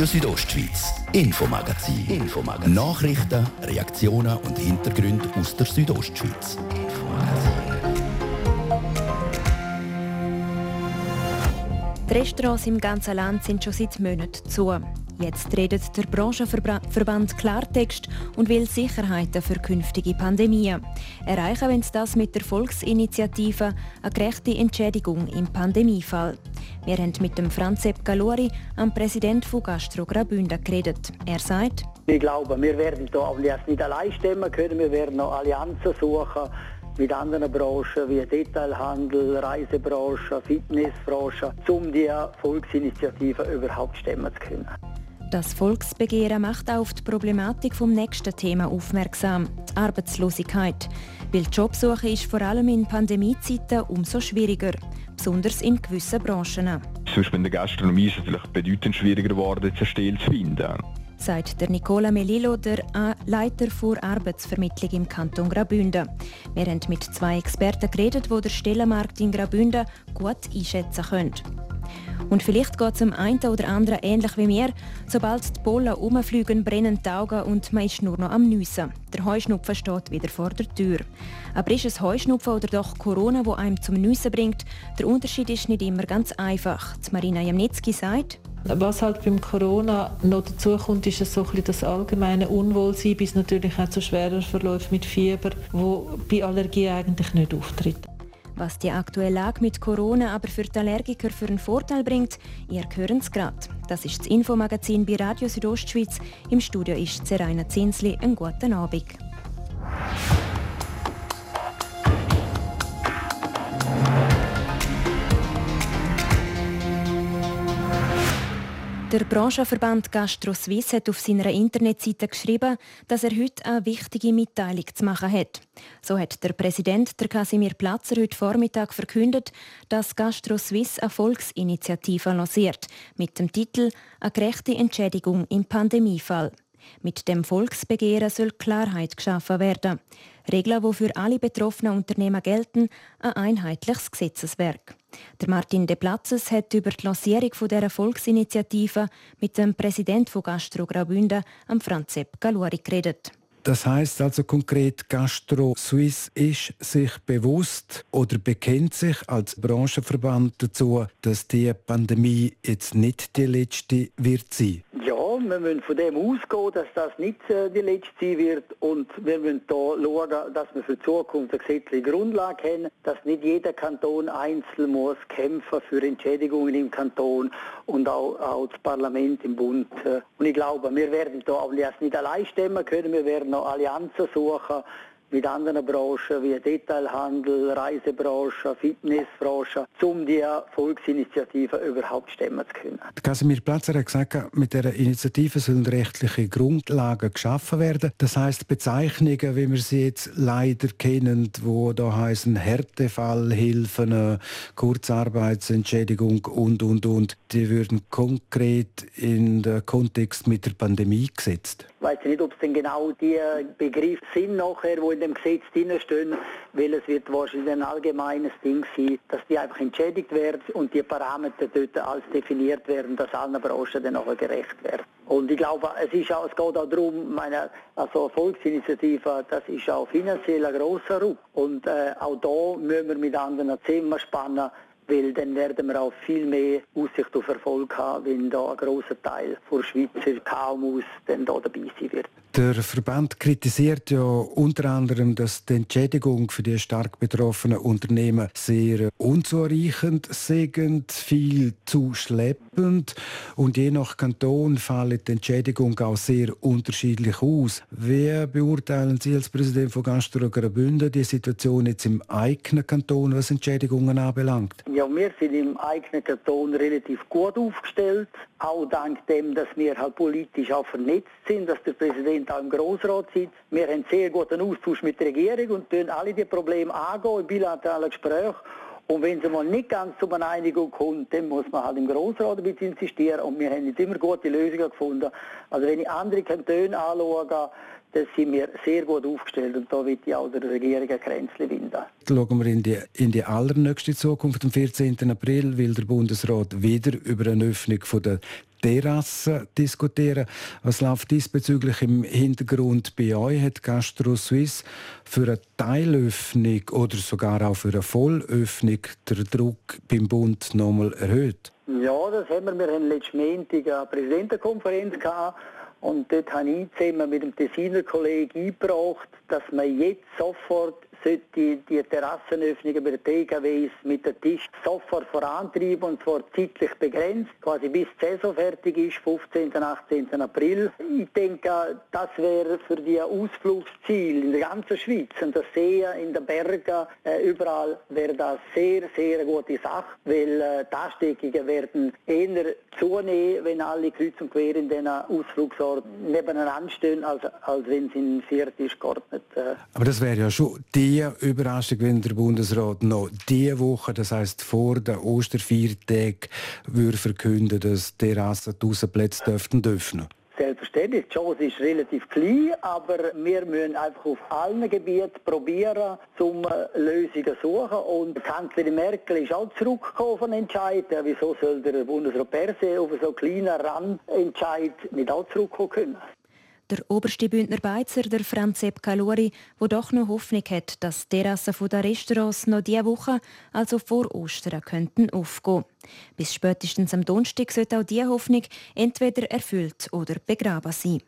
Radio Südostschweiz, Infomagazin. Infomagazin. Nachrichten, Reaktionen und Hintergründe aus der Südostschweiz. Die Restaurants im ganzen Land sind schon seit Monaten zu. Jetzt redet der Branchenverband Klartext und will Sicherheiten für künftige Pandemien. Erreichen wollen sie das mit der Volksinitiative «Eine gerechte Entschädigung im Pandemiefall». Wir haben mit dem Franz Sepp Galori, am Präsident von Gastro Graubünden, geredet. Er sagt, ich glaube, wir werden hier nicht allein stemmen können, wir werden noch Allianzen suchen mit anderen Branchen wie Detailhandel, Reisebranche, Fitnessbranche, um die Volksinitiative überhaupt stemmen zu können. Das Volksbegehren macht auch auf die Problematik vom nächsten Thema aufmerksam, die Arbeitslosigkeit. Weil die Jobsuche ist vor allem in Pandemiezeiten umso schwieriger, besonders in gewissen Branchen. Zum Beispiel in der Gastronomie ist es vielleicht bedeutend schwieriger geworden, eine Stelle zu finden. Sagt der Nicola Melillo, der Leiter für Arbeitsvermittlung im Kanton Graubünden. Wir haben mit zwei Experten geredet, die den Stellenmarkt in Graubünden gut einschätzen können. Und vielleicht geht es dem einen oder anderen ähnlich wie mir. Sobald die Pollen umfliegen, brennen die Augen und man ist nur noch am Nüssen. Der Heuschnupfen steht wieder vor der Tür. Aber ist es Heuschnupfen oder doch Corona, wo einem zum Nüssen bringt? Der Unterschied ist nicht immer ganz einfach. Die Marina Jamnitzki sagt, was halt beim Corona noch dazu kommt, ist so das allgemeine Unwohlsein bis natürlich auch zu schweren Verläufen mit Fieber, wo bei Allergie eigentlich nicht auftritt. Was die aktuelle Lage mit Corona aber für die Allergiker für einen Vorteil bringt, ihr hören es gerade. Das ist das Infomagazin bei Radio Südostschweiz. Im Studio ist Seraina Zinsli. Einen guten Abend. Der Branchenverband Gastro Suisse hat auf seiner Internetseite geschrieben, dass er heute eine wichtige Mitteilung zu machen hat. So hat der Präsident der Casimir Platzer heute Vormittag verkündet, dass Gastro Suisse eine Volksinitiative lanciert mit dem Titel «Eine gerechte Entschädigung im Pandemiefall». Mit dem Volksbegehren soll Klarheit geschaffen werden. Regeln, die für alle betroffenen Unternehmen gelten, ein einheitliches Gesetzeswerk. Der Martin De Platzes hat über die Lancierung dieser Volksinitiative mit dem Präsidenten von Gastro Graubünden, Franz Sepp Galuri, geredet. Das heißt also konkret, Gastro Suisse ist sich bewusst oder bekennt sich als Branchenverband dazu, dass die Pandemie jetzt nicht die letzte wird sein. Ja, wir müssen von dem ausgehen, dass das nicht äh, die letzte sein wird und wir müssen da schauen, dass wir für die Zukunft eine gesetzliche Grundlage haben, dass nicht jeder Kanton einzeln muss kämpfen für Entschädigungen im Kanton und auch, auch das Parlament im Bund. Äh. Und ich glaube, wir werden da auch nicht allein stemmen können, wir werden noch Allianzen suchen mit anderen Branchen wie Detailhandel, Reisebranche, Fitnessbranche, um die Volksinitiative überhaupt stemmen zu können. Casimir Platzer hat gesagt, mit der Initiative sollen rechtliche Grundlagen geschaffen werden. Das heißt Bezeichnungen, wie wir sie jetzt leider kennen, wo da heißen Härtefallhilfen, Kurzarbeitsentschädigung und und und, die würden konkret in den Kontext mit der Pandemie gesetzt. Ich weiß nicht, ob es denn genau die Begriffe sind nachher, wo in dem Gesetz drinstehen, weil es wird wahrscheinlich ein allgemeines Ding sein, dass die einfach entschädigt werden und die Parameter dort als definiert werden, dass allen Branchen dann auch gerecht werden. Und ich glaube, es, ist auch, es geht auch darum, meine, also Volksinitiative, das ist auch finanziell ein grosser Ruck. Und äh, auch da müssen wir mit anderen Zimmer spannen, weil dann werden wir auch viel mehr Aussicht auf Erfolg haben, wenn da ein grosser Teil der Schweizer KMUs dann da dabei sein wird. Der Verband kritisiert ja unter anderem, dass die Entschädigung für die stark betroffenen Unternehmen sehr unzureichend sind, viel zu schleppend und je nach Kanton fällt die Entschädigung auch sehr unterschiedlich aus. Wie beurteilen Sie als Präsident von Gastro Graubünden die Situation jetzt im eigenen Kanton, was Entschädigungen anbelangt? Ja, wir sind im eigenen Kanton relativ gut aufgestellt, auch dank dem, dass wir halt politisch auch vernetzt sind, dass der Präsident sind auch im Grossrat sitzt. Wir haben sehr guten Austausch mit der Regierung und tun alle die Probleme angehen in bilateralen Gesprächen. Und wenn es mal nicht ganz zu einer Einigung kommt, dann muss man halt im Grossrat ein bisschen insistieren. Und wir haben jetzt immer gute Lösungen gefunden. Also wenn ich andere Kantone anschaue, da sind wir sehr gut aufgestellt und da wird ja auch der Regierung ein Kränzchen winden. Schauen wir in die, in die allernächste Zukunft. Am 14. April will der Bundesrat wieder über eine Öffnung von der Terrassen diskutieren. Was läuft diesbezüglich im Hintergrund bei euch? Hat Gastro Suisse für eine Teilöffnung oder sogar auch für eine Vollöffnung den Druck beim Bund nochmal erhöht? Ja, das haben wir. Wir haben letzten Montag eine Präsidentenkonferenz gehabt und dort habe ich zusammen mit dem Tessiner Kollegen eingebracht, dass man jetzt sofort sollte die Terrassenöffnungen bei den TKWs mit dem Tisch sofort vorantreiben und zwar zeitlich begrenzt, quasi bis die Saison fertig ist, 15. und 18. April. Ich denke, das wäre für die Ausflugsziele in der ganzen Schweiz und das Seen in den Bergen, äh, überall wäre das sehr, sehr gute Sache, weil äh, die Ansteckungen werden eher zunehmen, wenn alle kreuz und quer in diesen Ausflugsorten nebeneinander stehen, als, als wenn sie in vier Tisch geordnet. Äh. Aber das wäre ja schon die die Überraschung, wenn der Bundesrat noch diese Woche, das heißt vor den Osterviertagen, würde verkünden, dass die Terrassen die Außenplätze dürften dürfen. Selbstverständlich, die Chance ist relativ klein, aber wir müssen einfach auf allen Gebieten probieren, um äh, Lösungen zu suchen. Und Kanzlerin Merkel ist auch zurückgekommen von Entscheiden. Wieso soll der Bundesrat per se auf so einen kleinen Randentscheid nicht auch zurückkommen können? Der oberste Bündner Beizer, der Franz Sepp Kalori, wo doch noch Hoffnung hat, dass die Terrassen der Restaurants noch diese Woche, also vor Ostern, könnten aufgehen. Bis spätestens am Donnerstag sollte auch diese Hoffnung entweder erfüllt oder begraben sein.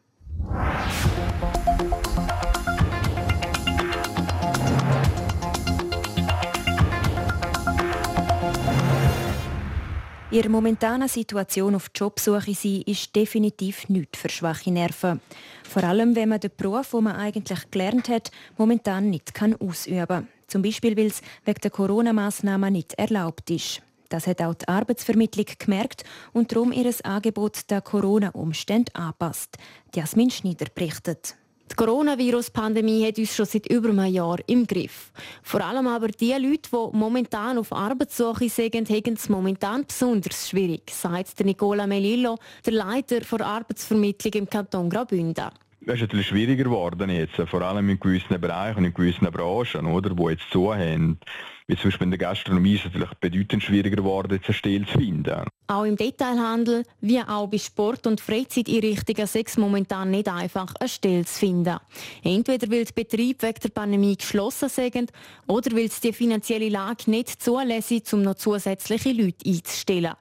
Ihre momentane Situation auf Jobsuche sein ist definitiv nicht für schwache Nerven. Vor allem, wenn man den Beruf, den man eigentlich gelernt hat, momentan nicht kann ausüben kann. Zum Beispiel, weil es wegen der Corona-Massnahmen nicht erlaubt ist. Das hat auch die Arbeitsvermittlung gemerkt und darum ihr Angebot der Corona-Umstände anpasst. Jasmin Schneider berichtet. Die Coronavirus-Pandemie hat uns schon seit über einem Jahr im Griff. Vor allem aber die Leute, die momentan auf Arbeitssuche sind, haben es momentan besonders schwierig, sagt Nicola Melillo, der Leiter der Arbeitsvermittlung im Kanton Graubünden. Das ist natürlich schwieriger geworden jetzt, vor allem in gewissen Bereichen und in gewissen Branchen, oder, wo jetzt haben. Wie zum Beispiel in der Gastronomie ist es natürlich bedeutend schwieriger geworden, jetzt eine Stelle zu finden. Auch im Detailhandel, wie auch bei Sport- und Freizeiteinrichtungen ist es momentan nicht einfach, eine Stelle zu finden. Entweder weil die Betriebe wegen der Pandemie geschlossen sind oder weil es die finanzielle Lage nicht zulässt, um noch zusätzliche Leute einzustellen.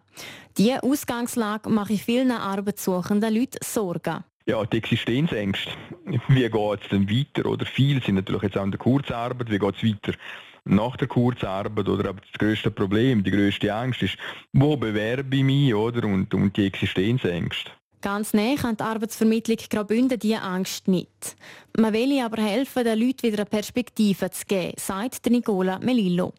Diese Ausgangslage macht vielen arbeitssuchenden Leuten Sorgen. Ja, die Existenzängste. Wie geht es denn weiter? Oder viele sind natürlich jetzt auch in der Kurzarbeit. Wie geht es weiter? Nach der Kurzarbeit oder aber das größte Problem, die größte Angst ist, wo bewerbe ich mich oder und, und die Existenzängste. Ganz nah an die Arbeitsvermittlung Graubünden diese Angst nicht. Man will aber helfen, den Leuten wieder eine Perspektive zu geben, sagt Nicola Melillo.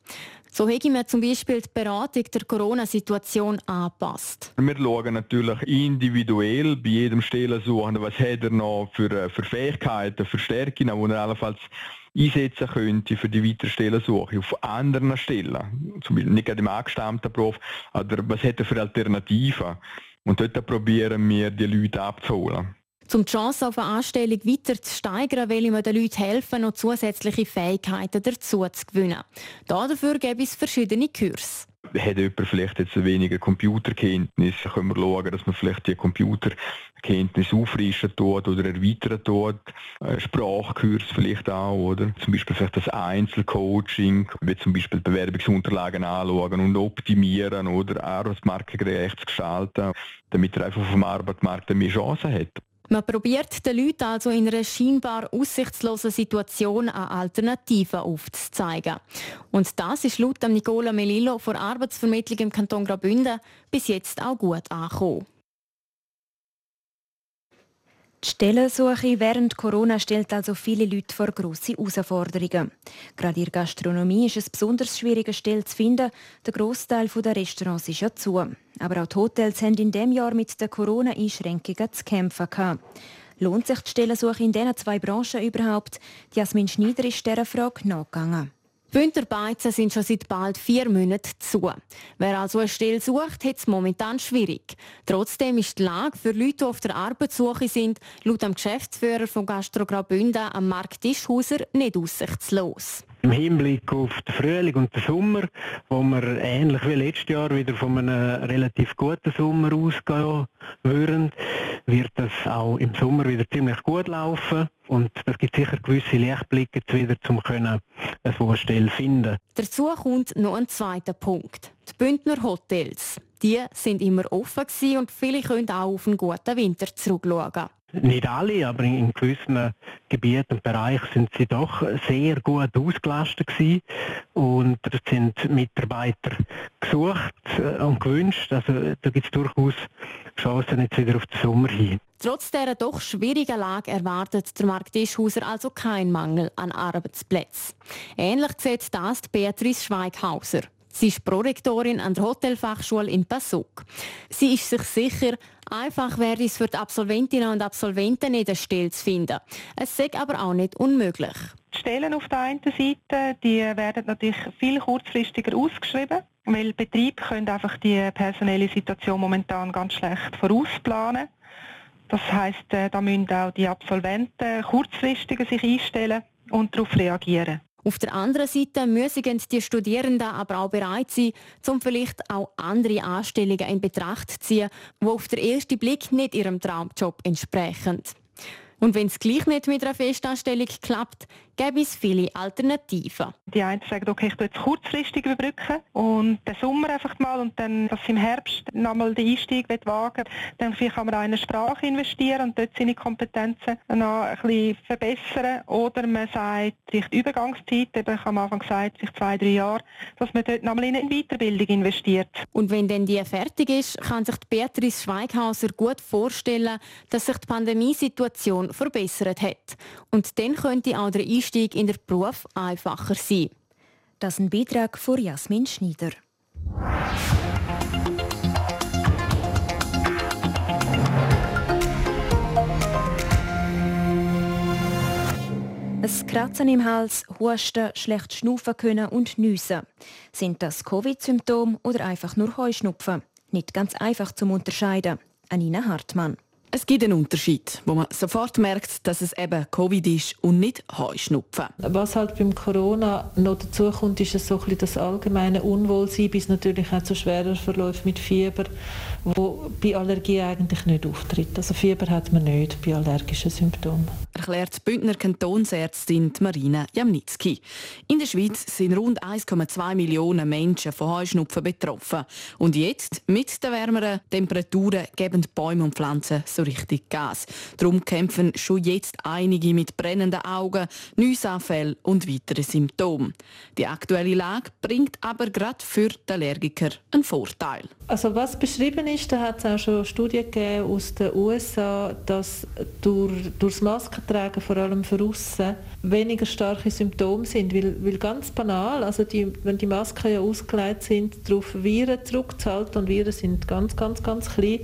So habe man zum Beispiel die Beratung der Corona-Situation angepasst. Wir schauen natürlich individuell bei jedem Stellensuchenden, was hat er noch für, äh, für Fähigkeiten, für Stärken, die er allenfalls einsetzen könnte für die weitere Stellensuche auf anderen Stellen. Zum Beispiel nicht gerade im angestammten Beruf, aber was hat er für Alternativen? Und dort probieren wir, die Leute abzuholen. Um die Chance auf eine Anstellung weiter zu steigern, will wir den Leuten helfen, noch zusätzliche Fähigkeiten dazu zu gewinnen. Dafür gibt es verschiedene Kurse. Hat jemand vielleicht jetzt weniger Computerkenntnis, können wir schauen, dass man vielleicht die Computerkenntnis auffrischen tut oder erweitern tut. Sprachkurs vielleicht auch, oder? Zum Beispiel vielleicht das Einzelcoaching, wie zum Beispiel Bewerbungsunterlagen anschauen und optimieren oder arbeitsmarktgerecht zu gestalten, damit er einfach auf dem Arbeitsmarkt mehr Chancen hat. Man probiert den Leuten also in einer scheinbar aussichtslosen Situation eine Alternative aufzuzeigen. Und das ist laut Nicola Melillo von Arbeitsvermittlung im Kanton Graubünden bis jetzt auch gut angekommen. Die Stellensuche während Corona stellt also viele Leute vor grosse Herausforderungen. Gerade in der Gastronomie ist es besonders schwierig, eine Stelle zu finden. Der Großteil der Restaurants ist ja zu. Aber auch die Hotels haben in diesem Jahr mit den Corona-Einschränkungen zu kämpfen. Gehabt. Lohnt sich die Stellensuche in diesen zwei Branchen überhaupt? Jasmin Schneider ist dieser Frage nachgegangen. Bündnerbeizen sind schon seit bald vier Monaten zu. Wer also eine Stelle sucht, hat es momentan schwierig. Trotzdem ist die Lage für Leute, die auf der Arbeitssuche sind, laut dem Geschäftsführer von Gastro Graubünden, am Markt Tischhauser, nicht aussichtslos. Im Hinblick auf den Frühling und den Sommer, wo wir ähnlich wie letztes Jahr wieder von einem relativ guten Sommer ausgehen würden, wird das auch im Sommer wieder ziemlich gut laufen. Und es gibt sicher gewisse Lichtblicke wieder, um eine Wohnstelle zu finden. Dazu kommt noch ein zweiter Punkt. Die Bündner Hotels. Die sind immer offen und viele können auch auf einen guten Winter zurückschauen. Nicht alle, aber in gewissen Gebieten und Bereichen sind sie doch sehr gut ausgelastet gewesen. und es sind Mitarbeiter gesucht äh, und gewünscht. Also da gibt es durchaus Chancen jetzt wieder auf den Sommer hin. Trotz dieser doch schwierigen Lage erwartet der Markt Tischhauser also keinen Mangel an Arbeitsplätzen. Ähnlich sieht das Beatrice Schweighauser. Sie ist Prorektorin an der Hotelfachschule in Passuk. Sie ist sich sicher, einfach wäre es für die Absolventinnen und Absolventen nicht eine Stelle zu finden. Es sei aber auch nicht unmöglich. Die Stellen auf der einen Seite die werden natürlich viel kurzfristiger ausgeschrieben, weil Betriebe können einfach die personelle Situation momentan ganz schlecht vorausplanen. Das heißt, äh, da müssen auch die Absolventen kurzfristiger sich einstellen und darauf reagieren. Auf der anderen Seite müssen die Studierenden aber auch bereit sein, um vielleicht auch andere Anstellungen in Betracht zu ziehen, die auf den ersten Blick nicht ihrem Traumjob entsprechen. Und wenn es gleich nicht mit einer Festanstellung klappt, gäbe es viele Alternativen. Die einen sagen, okay, ich tue jetzt kurzfristig überbrücken und den Sommer einfach mal und dann, dass im Herbst nochmal den Einstieg wagen dann vielleicht kann man auch in eine Sprache investieren und dort seine Kompetenzen noch ein bisschen verbessern. Oder man sagt, sich die Übergangszeit, eben ich am Anfang gesagt, sich zwei, drei Jahre, dass man dort nochmal in eine Weiterbildung investiert. Und wenn dann die fertig ist, kann sich Beatrice Schweighauser gut vorstellen, dass sich die Pandemiesituation verbessert hat. Und dann könnte auch der Einstieg in den Beruf einfacher sein. Das ist ein Beitrag von Jasmin Schneider. Ein Kratzen im Hals, Husten, schlecht schnaufen können und Nüssen. Sind das Covid-Symptome oder einfach nur Heuschnupfen? Nicht ganz einfach zum Unterscheiden. Anina Hartmann. Es gibt einen Unterschied, wo man sofort merkt, dass es eben Covid ist und nicht Heuschnupfen. Was halt beim Corona noch dazu kommt, ist so ein das allgemeine Unwohlsein bis natürlich auch zu schwerer Verläufen mit Fieber, wo bei Allergie eigentlich nicht auftritt. Also Fieber hat man nicht bei allergischen Symptomen. Erklärt die Bündner Kantonsärztin Marina Jamnitzki. In der Schweiz sind rund 1,2 Millionen Menschen von Heuschnupfen betroffen. Und jetzt, mit den wärmeren Temperaturen, geben Bäume und Pflanzen so richtig Gas. Darum kämpfen schon jetzt einige mit brennenden Augen, Nüsanfällen und weiteren Symptomen. Die aktuelle Lage bringt aber gerade für die Allergiker einen Vorteil. Also was beschrieben ist, da hat es auch schon Studien gegeben aus den USA, dass durch, durch das Maskentragen vor allem für aussen weniger starke Symptome sind, weil, weil ganz banal, also die, wenn die Masken ja ausgelegt sind, darauf Viren zurückzuhalten und Viren sind ganz, ganz, ganz klein,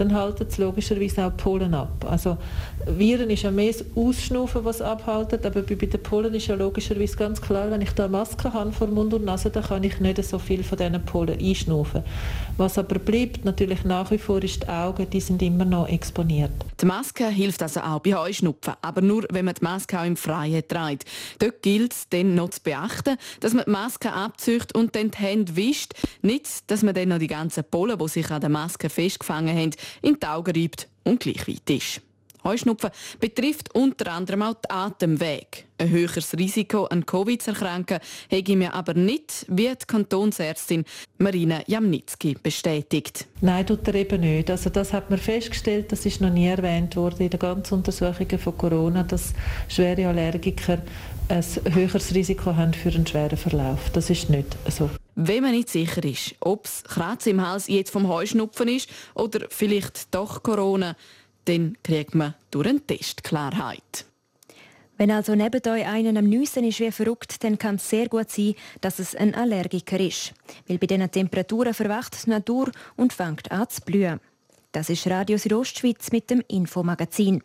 dann halten sie logischerweise auch Pollen ab. Also Viren ist ja mehr das Ausschnaufen, was abhaltet, aber bei den Pollen ist ja logischerweise ganz klar, wenn ich da Maske habe vor Mund und Nase, dann kann ich nicht so viel von diesen Pollen einschnaufen. Was aber bleibt, natürlich nach wie vor, ist die Augen, die sind immer noch exponiert. Die Maske hilft also auch bei Heuschnupfen, aber nur, wenn man die Maske auch im Freien trägt. Dort gilt es dann noch zu beachten, dass man die Maske abzieht und dann die Hände wischt. Nicht, dass man dann noch die ganzen Pollen, die sich an der Maske festgefangen haben, in die Augen reibt und gleich weit ist. Heuschnupfen betrifft unter anderem auch den Atemweg. Ein höheres Risiko an Covid zu erkranken hätte mir aber nicht, wie die Kantonsärztin Marina Jamnitzki bestätigt. Nein, tut er eben nicht. Also das hat man festgestellt, das ist noch nie erwähnt worden in den ganzen Untersuchungen von Corona, dass schwere Allergiker ein höheres Risiko haben für einen schweren Verlauf. Das ist nicht so. Wenn man nicht sicher ist, ob es Kratzen im Hals jetzt vom Heuschnupfen ist oder vielleicht doch Corona, dann kriegt man durch einen Test Klarheit. Wenn also neben euch einen am Nüssen ist wie verrückt, dann kann es sehr gut sein, dass es ein Allergiker ist. Weil bei diesen Temperaturen verwacht die Natur und fängt an zu blühen. Das ist Radio Südostschweiz mit dem Infomagazin.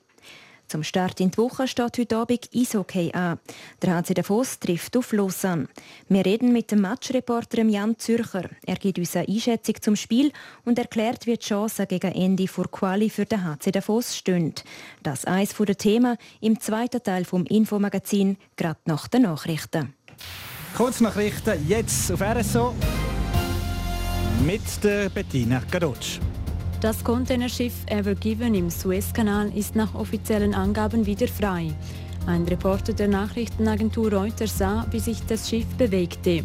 Zum Start in die Woche steht heute Abend Eishockey an. Der HC Davos trifft auf Lausanne. Wir reden mit dem Matchreporter Jan Zürcher. Er gibt uns eine Einschätzung zum Spiel und erklärt, wie die Chancen gegen Ende vor Quali für den HC Davos stehen. Das eines der Themen im zweiten Teil vom Infomagazin, gerade nach den Nachrichten. Kurznachrichten jetzt auf RSO mit der Bettina Gadotsch. Das Containerschiff Ever Given im Suezkanal ist nach offiziellen Angaben wieder frei. Ein Reporter der Nachrichtenagentur Reuters sah, wie sich das Schiff bewegte.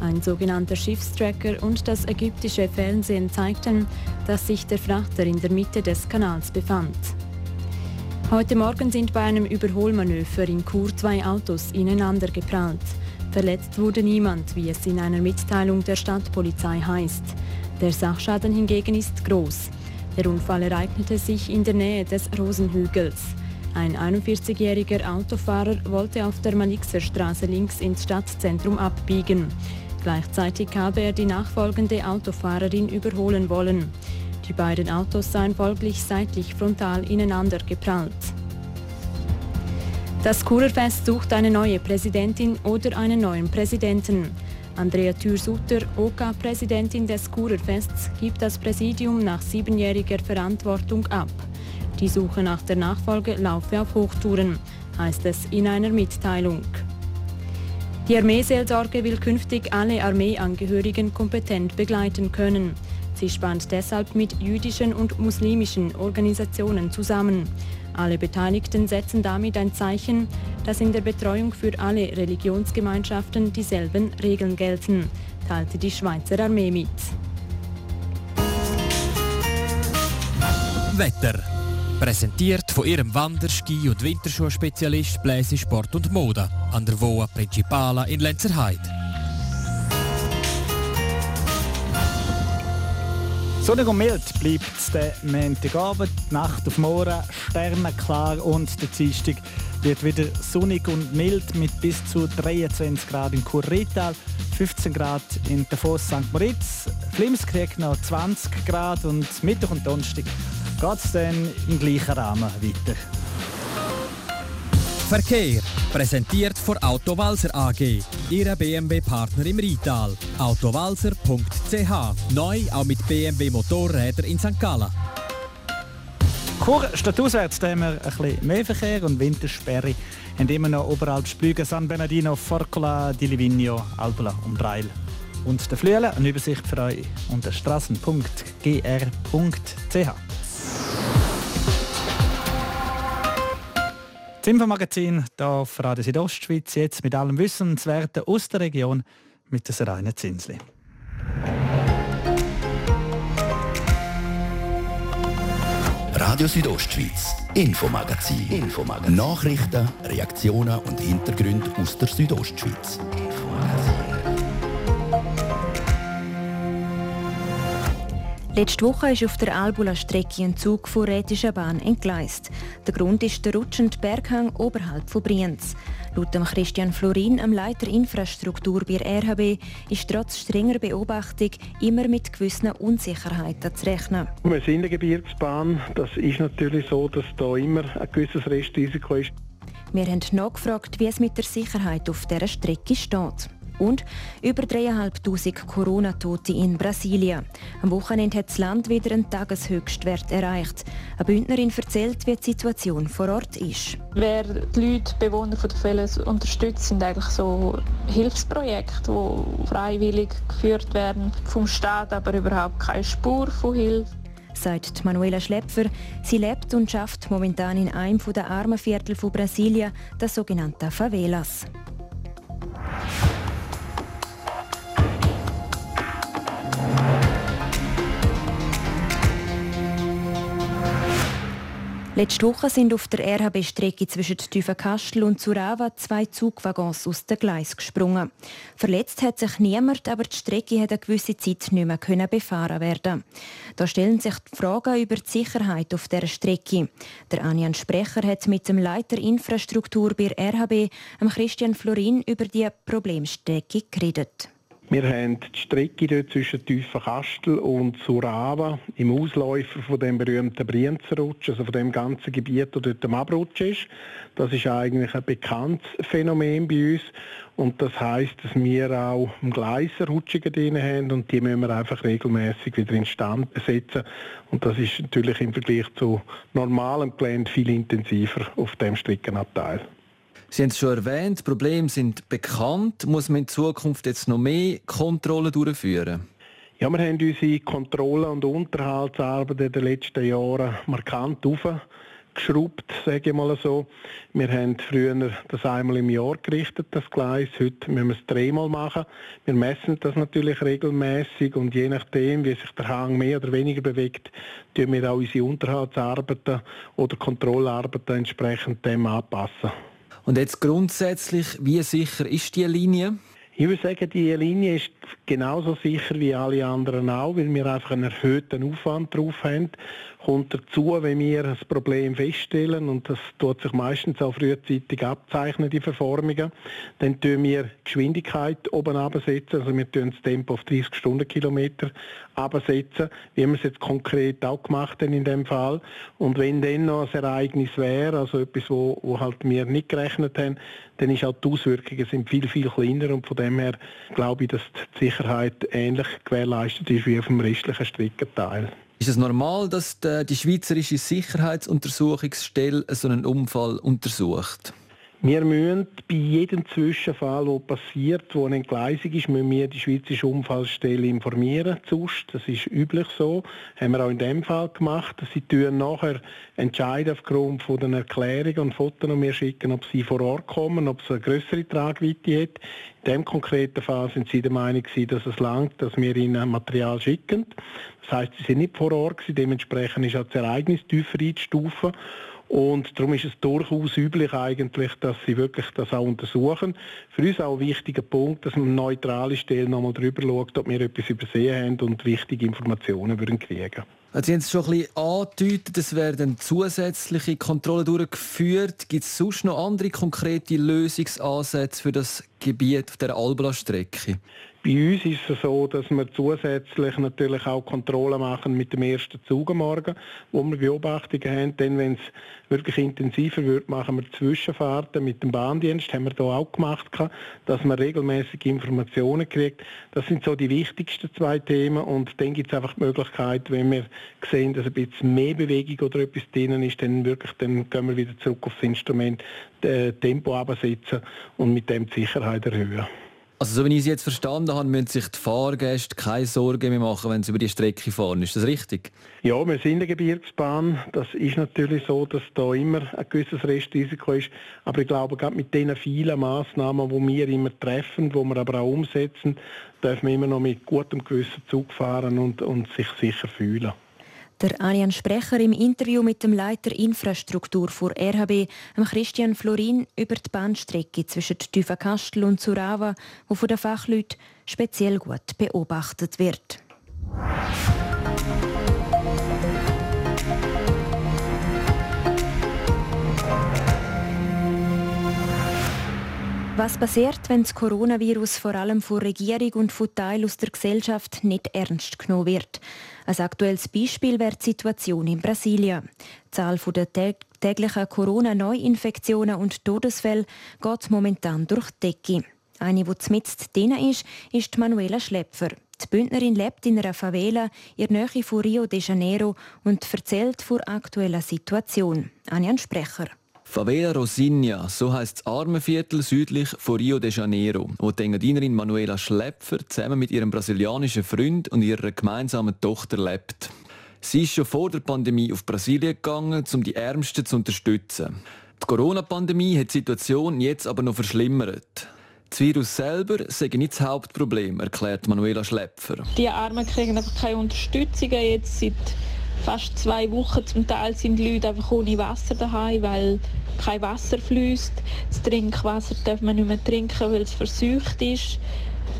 Ein sogenannter Schiffstracker und das ägyptische Fernsehen zeigten, dass sich der Frachter in der Mitte des Kanals befand. Heute Morgen sind bei einem Überholmanöver in Chur zwei Autos ineinander geprallt. Verletzt wurde niemand, wie es in einer Mitteilung der Stadtpolizei heißt. Der Sachschaden hingegen ist groß. Der Unfall ereignete sich in der Nähe des Rosenhügels. Ein 41-jähriger Autofahrer wollte auf der Manixer Straße links ins Stadtzentrum abbiegen. Gleichzeitig habe er die nachfolgende Autofahrerin überholen wollen. Die beiden Autos seien folglich seitlich frontal ineinander geprallt. Das Kurerfest sucht eine neue Präsidentin oder einen neuen Präsidenten. Andrea Thür-Sutter, OK-Präsidentin des Kurerfests, gibt das Präsidium nach siebenjähriger Verantwortung ab. Die Suche nach der Nachfolge laufe auf Hochtouren, heißt es in einer Mitteilung. Die Armeeseelsorge will künftig alle Armeeangehörigen kompetent begleiten können. Sie spannt deshalb mit jüdischen und muslimischen Organisationen zusammen. Alle Beteiligten setzen damit ein Zeichen, dass in der Betreuung für alle Religionsgemeinschaften dieselben Regeln gelten, teilte die Schweizer Armee mit. Wetter. Präsentiert von ihrem Wander-, Ski- und Winterschuhspezialist Bläse Sport und Mode an der Voa Principala in Lenzerheide. Sonnig und mild bleibt es den Montagabend, Nacht auf morgen, sternenklar und der Dienstag wird wieder sonnig und mild mit bis zu 23 Grad in Kurrital, 15 Grad in Davos St. Moritz, Flims kriegt noch 20 Grad und Mittwoch und Donnerstag geht es dann im gleichen Rahmen weiter. Verkehr präsentiert von Autowalzer AG, Ihrer BMW-Partner im Rital. Autowalzer.ch neu auch mit BMW Motorräder in St. Gallen. Chur statt auswärts haben wir ein bisschen mehr Verkehr und Wintersperre haben immer noch oberhalb Splügen, San Bernardino, Forcola, Di Livigno, Albola und Breil. Und der Flüele, eine Übersicht für euch unter strassen.gr.ch. Das Infomagazin hier auf Radio Südostschweiz, jetzt mit allem Wissenswerten aus der Region mit der Serena Zinsli. Radio Südostschweiz, Infomagazin. Infomagazin. Nachrichten, Reaktionen und Hintergründe aus der Südostschweiz. Letzte Woche ist auf der Albula-Strecke ein Zug von Rätischer Bahn entgleist. Der Grund ist der rutschende Berghang oberhalb von Brienz. Laut Christian Florin, dem Leiter Infrastruktur bei RHB, ist trotz strenger Beobachtung immer mit gewissen Unsicherheiten zu rechnen. Wir sind in der Gebirgsbahn. Das ist natürlich so, dass da immer ein gewisses Restrisiko ist. Wir haben nachgefragt, wie es mit der Sicherheit auf dieser Strecke steht. Und über 3'500 Corona-Tote in Brasilien. Am Wochenende hat das Land wieder einen Tageshöchstwert erreicht. Eine Bündnerin erzählt, wie die Situation vor Ort ist. Wer die Leute, Bewohner der Fälle unterstützt, sind eigentlich so Hilfsprojekte, die freiwillig geführt werden vom Staat, aber überhaupt keine Spur von Hilfe sagt Manuela Schlepfer. Sie lebt und schafft momentan in einem der armen Viertel von Brasilien, das sogenannte Favelas. Letzte Woche sind auf der RHB-Strecke zwischen Tüfenkastel und Surava zwei Zugwaggons aus dem Gleis gesprungen. Verletzt hat sich niemand, aber die Strecke hat eine gewisse Zeit nicht mehr befahren werden. Da stellen sich die Fragen über die Sicherheit auf der Strecke. Der Anjan Sprecher hat mit dem Leiter Infrastruktur bei RHB, Christian Florin, über die Problemstrecke geredet. Wir haben die Strecke dort zwischen Tiefenkastel und Surava im Ausläufer von dem berühmten Brienzerrutsch, also von dem ganzen Gebiet, das dort am Abrutsch ist. Das ist eigentlich ein bekanntes Phänomen bei uns und das heißt, dass wir auch im Gleis drin haben und die müssen wir einfach regelmäßig wieder instand setzen und das ist natürlich im Vergleich zu normalem Gelände viel intensiver auf dem Streckenabteil. Sie haben es schon erwähnt, Probleme sind bekannt. Muss man in Zukunft jetzt noch mehr Kontrollen durchführen? Ja, wir haben unsere Kontrollen und Unterhaltsarbeit in den letzten Jahren markant aufgeschraubt geschraubt, sage ich mal so. Wir haben früher das einmal im Jahr gerichtet, das Gleis. Heute müssen wir es dreimal machen. Wir messen das natürlich regelmäßig und je nachdem, wie sich der Hang mehr oder weniger bewegt, tun wir auch unsere Unterhaltsarbeiten oder Kontrollarbeiten entsprechend dem anpassen. Und jetzt grundsätzlich, wie sicher ist die Linie? Ich würde sagen, die Linie ist genauso sicher wie alle anderen auch, weil wir einfach einen erhöhten Aufwand drauf haben kommt dazu, wenn wir ein Problem feststellen, und das tut sich meistens auch frühzeitig abzeichnen, die Verformungen, dann tun wir Geschwindigkeit oben absetzen, also wir tun das Tempo auf 30 Stundenkilometer absetzen, wie wir es jetzt konkret auch gemacht haben in dem Fall. Und wenn dann noch ein Ereignis wäre, also etwas, wo, wo halt wir nicht gerechnet haben, dann ist auch die Auswirkungen sind viel, viel kleiner und von dem her glaube ich, dass die Sicherheit ähnlich gewährleistet ist wie auf dem restlichen Streckenteil. Ist es normal, dass die Schweizerische Sicherheitsuntersuchungsstelle so einen Unfall untersucht? Wir müssen bei jedem Zwischenfall, der passiert, der eine Entgleisung ist, müssen wir die Schweizerische Unfallstelle informieren. Sonst, das ist üblich so, haben wir auch in dem Fall gemacht. Sie tun nachher entscheiden aufgrund von den Erklärungen und Fotos, die wir schicken, ob sie vor Ort kommen, ob es eine größere Tragweite hat. In dem konkreten Fall sind sie der Meinung, dass es langt, dass wir ihnen Material schicken. Das heißt, sie sind nicht vor Ort, dementsprechend ist auch das Ereignis tiefer einzustufen. Und darum ist es durchaus üblich eigentlich, dass sie wirklich das auch untersuchen. Für uns auch ein wichtiger Punkt, dass man eine neutrale Stelle nochmal drüber schaut, ob wir etwas übersehen haben und wichtige Informationen würden kriegen. Also Sie haben es schon ein bisschen angedeutet, es werden zusätzliche Kontrollen durchgeführt. Gibt es sonst noch andere konkrete Lösungsansätze für das Gebiet der Albla-Strecke? Bei uns ist es so, dass wir zusätzlich natürlich auch Kontrollen machen mit dem ersten Zug am Morgen, wo wir Beobachtungen haben. Denn wenn es wirklich intensiver wird, machen wir Zwischenfahrten mit dem Bahndienst, haben wir da auch gemacht, dass man regelmäßig Informationen kriegt. Das sind so die wichtigsten zwei Themen und dann gibt es einfach die Möglichkeit, wenn wir sehen, dass ein bisschen mehr Bewegung oder etwas drin ist, dann wirklich, dann gehen wir wieder zurück aufs Instrument, äh, Tempo absetzen und mit dem die Sicherheit erhöhen. Also so wie ich es jetzt verstanden habe, müssen sich die Fahrgäste keine Sorgen mehr machen, wenn sie über die Strecke fahren. Ist das richtig? Ja, wir sind eine Gebirgsbahn. Das ist natürlich so, dass da immer ein gewisses Restrisiko ist. Aber ich glaube, gerade mit den vielen Massnahmen, die wir immer treffen, die wir aber auch umsetzen, dürfen wir immer noch mit gutem Gewissen Zug fahren und, und sich sicher fühlen. Der Arian Sprecher im Interview mit dem Leiter Infrastruktur vor RHB, Christian Florin, über die Bahnstrecke zwischen Tüfakastel und Surava, wo von den Fachleuten speziell gut beobachtet wird. Was passiert, wenn das Coronavirus vor allem von Regierung und von Teilen aus der Gesellschaft nicht ernst genommen wird? Ein aktuelles Beispiel wäre die Situation in Brasilien. Die Zahl der täglichen Corona-Neuinfektionen und Todesfälle geht momentan durch die Decke. Eine, die zumindest drin ist, ist Manuela Schlepfer. Die Bündnerin lebt in einer Favela der Nähe von Rio de Janeiro und erzählt von der aktuellen Situation. Anja Sprecher. Favela Rosinha, so heißt das Armenviertel südlich von Rio de Janeiro, wo die Engadinerin Manuela Schlepfer zusammen mit ihrem brasilianischen Freund und ihrer gemeinsamen Tochter lebt. Sie ist schon vor der Pandemie auf Brasilien gegangen, um die Ärmsten zu unterstützen. Die Corona-Pandemie hat die Situation jetzt aber noch verschlimmert. Das Virus selber sei nicht das Hauptproblem, erklärt Manuela Schlepfer. Die Armen kriegen einfach keine Unterstützung jetzt seit fast zwei Wochen. Zum Teil sind die Leute einfach ohne Wasser daheim, weil kein Wasser fließt. Das Trinkwasser darf man nicht mehr trinken, weil es verseucht ist.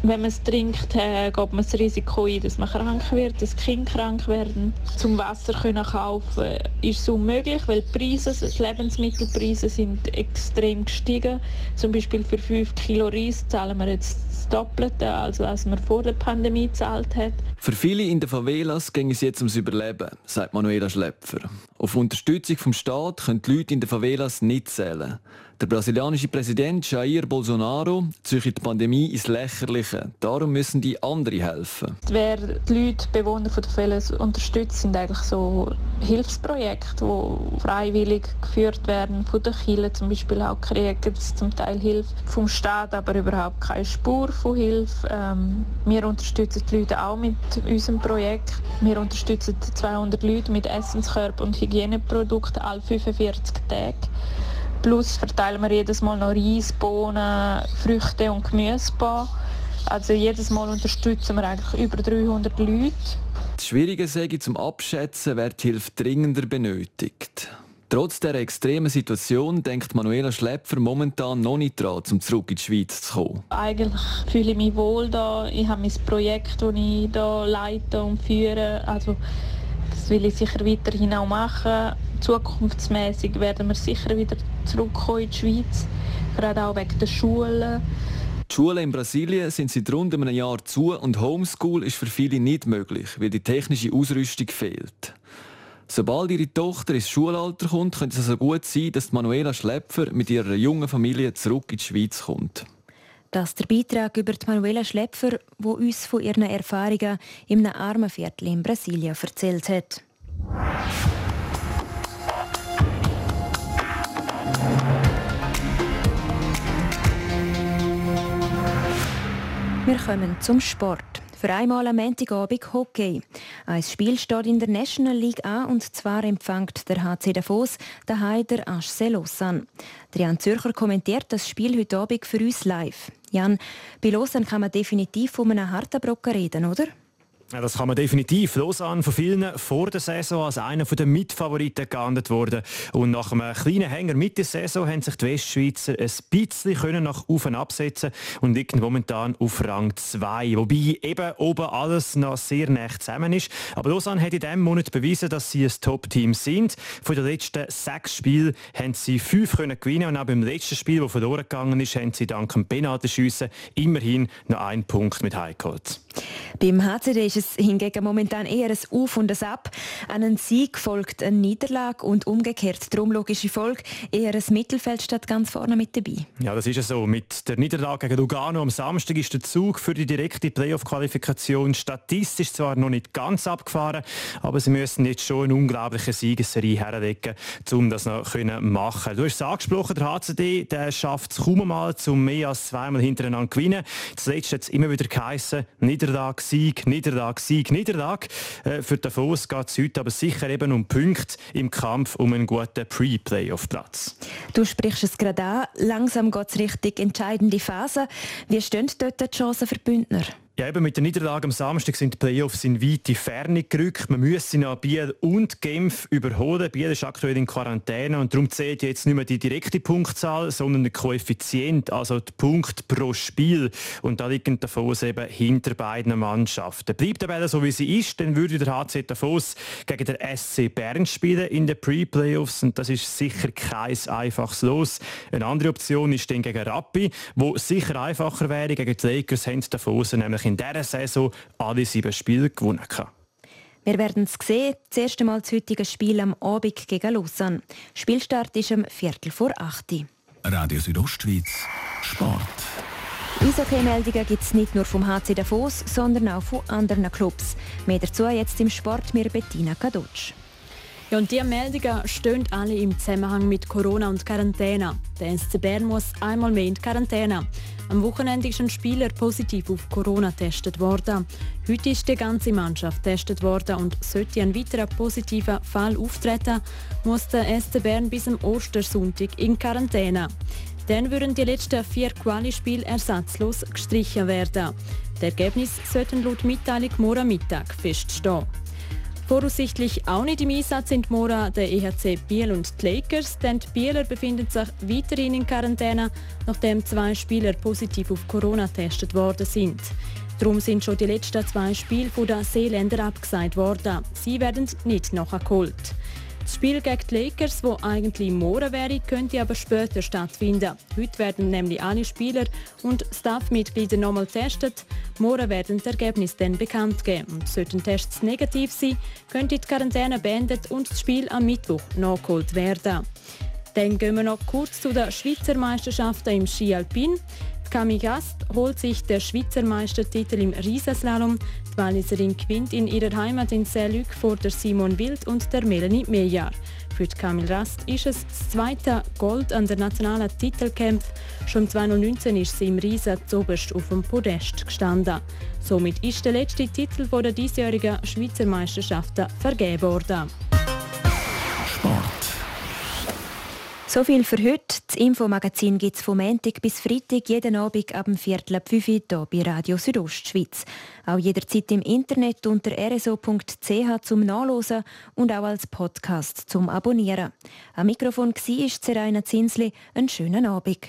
Wenn man es trinkt, äh, geht man das Risiko ein, dass man krank wird, dass Kinder krank werden. Zum Wasser können kaufen ist es unmöglich, weil die Preise, die Lebensmittelpreise sind extrem gestiegen. Zum Beispiel für 5 Kilo Reis zahlen wir jetzt Doppelte, als was man vor der Pandemie gezahlt hat. Für viele in den Favelas ging es jetzt ums Überleben, sagt Manuela Schlepfer. Auf Unterstützung vom Staat können die Leute in den Favelas nicht zählen. Der brasilianische Präsident Jair Bolsonaro zieht die Pandemie ins Lächerliche. Darum müssen die andere helfen. Wer die Leute, Bewohner der Favelas unterstützt, sind eigentlich so Hilfsprojekte, die freiwillig geführt werden. Von der Kirche zum Beispiel auch kriegen sie zum Teil Hilfe. Vom Staat aber überhaupt keine Spur von Hilfe. Ähm, wir unterstützen die Leute auch mit unserem Projekt. Wir unterstützen 200 Leute mit Essenskörper und Hygieneprodukten alle 45 Tage. Plus verteilen wir jedes Mal noch Reis, Bohnen, Früchte und Gemüsebar. Also jedes Mal unterstützen wir eigentlich über 300 Leute. Das Schwierige sei zum Abschätzen, wer die Hilfe dringender benötigt. Trotz der extremen Situation denkt Manuela Schlepfer momentan noch nicht daran, um zurück in die Schweiz zu kommen. Eigentlich fühle ich mich wohl da. Ich habe mein Projekt, das ich hier leite und führe. Also, das will ich sicher weiterhin auch machen. Zukunftsmäßig werden wir sicher wieder zurückkommen in die Schweiz, gerade auch wegen der Schulen. Die Schulen in Brasilien sind seit rund einem Jahr zu und Homeschool ist für viele nicht möglich, weil die technische Ausrüstung fehlt. Sobald ihre Tochter ins Schulalter kommt, könnte es also gut sein, dass Manuela Schlepfer mit ihrer jungen Familie zurück in die Schweiz kommt. Das der Beitrag über die Manuela Schlepfer, wo uns von ihren Erfahrungen in einem Armenviertel in Brasilien erzählt hat. Wir kommen zum Sport. Für einmal am Montagabend Hockey. Ein Spiel steht in der National League an und zwar empfängt der HC Davos der Heider HC Lausanne. Jan Zürcher kommentiert das Spiel heute Abend für uns live. Jan, bei Lausanne kann man definitiv von einem harten Brocken reden, oder? Ja, das kann man definitiv. Lausanne von vielen vor der Saison als einer der Mitfavoriten geahndet worden. Und nach einem kleinen Hänger mit der Saison haben sich die Westschweizer ein bisschen können nach oben absetzen und liegen momentan auf Rang 2. Wobei eben oben alles noch sehr nah zusammen ist. Aber Lausanne hat in diesem Monat bewiesen, dass sie ein Top-Team sind. Von den letzten sechs Spielen haben sie fünf können gewinnen und auch beim letzten Spiel, das verloren gegangen ist, haben sie dank dem Penaltyschiessen immerhin noch einen Punkt mit heimgeholt. Beim HCD ist es hingegen momentan eher ein Auf und ein Ab. An einen Sieg folgt eine Niederlage und umgekehrt. Darum logische Folge eher ein Mittelfeld statt ganz vorne mit dabei. Ja, das ist es so. Mit der Niederlage gegen Lugano am Samstag ist der Zug für die direkte Playoff-Qualifikation statistisch zwar noch nicht ganz abgefahren, aber sie müssen jetzt schon eine unglaubliche Siegesserie herlegen, um das noch können machen. Du hast es angesprochen, der HCD der schafft es kaum mal, um mehr als zweimal hintereinander zu gewinnen. Zuletzt hat es immer wieder Niederlage, Sieg, Niederlage, Sieg, Niederlage. Äh, für Davos geht es heute aber sicher eben um Punkte im Kampf um einen guten Pre-Playoff-Platz. Du sprichst es gerade an. Langsam geht es richtig entscheidende Phase. Wie stehen dort die Chancen für Bündner? Ja, eben mit der Niederlage am Samstag sind die Playoffs in weite Ferne gerückt. Man müsse noch Biel und Genf überholen. Biel ist aktuell in Quarantäne und darum zählt jetzt nicht mehr die direkte Punktzahl, sondern der Koeffizient, also die Punkt pro Spiel. Und da liegen Davos eben hinter beiden Mannschaften. Bleibt die Tabelle so wie sie ist, dann würde der HC Davos gegen den SC Bern spielen in den Pre-Playoffs und das ist sicher kein einfaches Los. Eine andere Option ist dann gegen Rappi, wo sicher einfacher wäre. Gegen die Lakers haben Davos nämlich in dieser Saison alle sieben Spiele gewonnen kann. Wir werden es sehen. Das erste Mal das heutige Spiel am Abend gegen Lausanne. Spielstart ist um Viertel vor acht. Radio Südostschweiz, Sport. Eishockey-Meldungen gibt es nicht nur vom HC Davos, sondern auch von anderen Clubs. Mehr dazu jetzt im Sport mit Bettina Kadutsch. Ja, und die Meldungen stehen alle im Zusammenhang mit Corona und Quarantäne. Der SC Bern muss einmal mehr in die Quarantäne. Am Wochenende ist ein Spieler positiv auf Corona getestet worden. Heute ist die ganze Mannschaft getestet worden und sollte ein weiterer positiver Fall auftreten, muss der SC Bern bis am Ostersonntag in Quarantäne. Dann würden die letzten vier Quali-Spiele ersatzlos gestrichen werden. Die Ergebnisse sollten laut Mitteilung morgen Mittag feststehen. Voraussichtlich auch nicht im Einsatz sind Mora der EHC Biel und die Lakers, denn die Bieler befinden sich weiterhin in Quarantäne, nachdem zwei Spieler positiv auf Corona getestet worden sind. Darum sind schon die letzten zwei Spiele von den Seeländer abgesagt worden. Sie werden nicht nachgeholt. Das Spiel gegen die Lakers, wo eigentlich morgen wäre, könnte aber später stattfinden. Heute werden nämlich alle Spieler und Staffmitglieder nochmal getestet. Morgen werden die Ergebnisse dann bekannt geben. Und sollten Tests negativ sein, könnte die Quarantäne beendet und das Spiel am Mittwoch nachgeholt werden. Dann gehen wir noch kurz zu den Schweizer Meisterschaften im Ski Alpin. Kami Gast holt sich der Schweizer Meistertitel im Riesenslalom. Die Walliserin gewinnt in ihrer Heimat in Saint-Luc vor der Simon Wild und der Melanie Meyer. Für Kamil Rast ist es das zweite Gold an der nationalen Titelkampf. Schon 2019 ist sie im Riesen zoberst auf dem Podest gestanden. Somit ist der letzte Titel der diesjährigen Schweizer Meisterschaften vergeben worden. So viel für heute. Das Infomagazin gibt es vom Montag bis Freitag jeden Abend ab dem Viertel ab 5 Uhr hier bei Radio Südostschweiz. Auch jederzeit im Internet unter rso.ch zum Nachlesen und auch als Podcast zum Abonnieren. Am Mikrofon war Seraina Zinsli. Einen schönen Abend.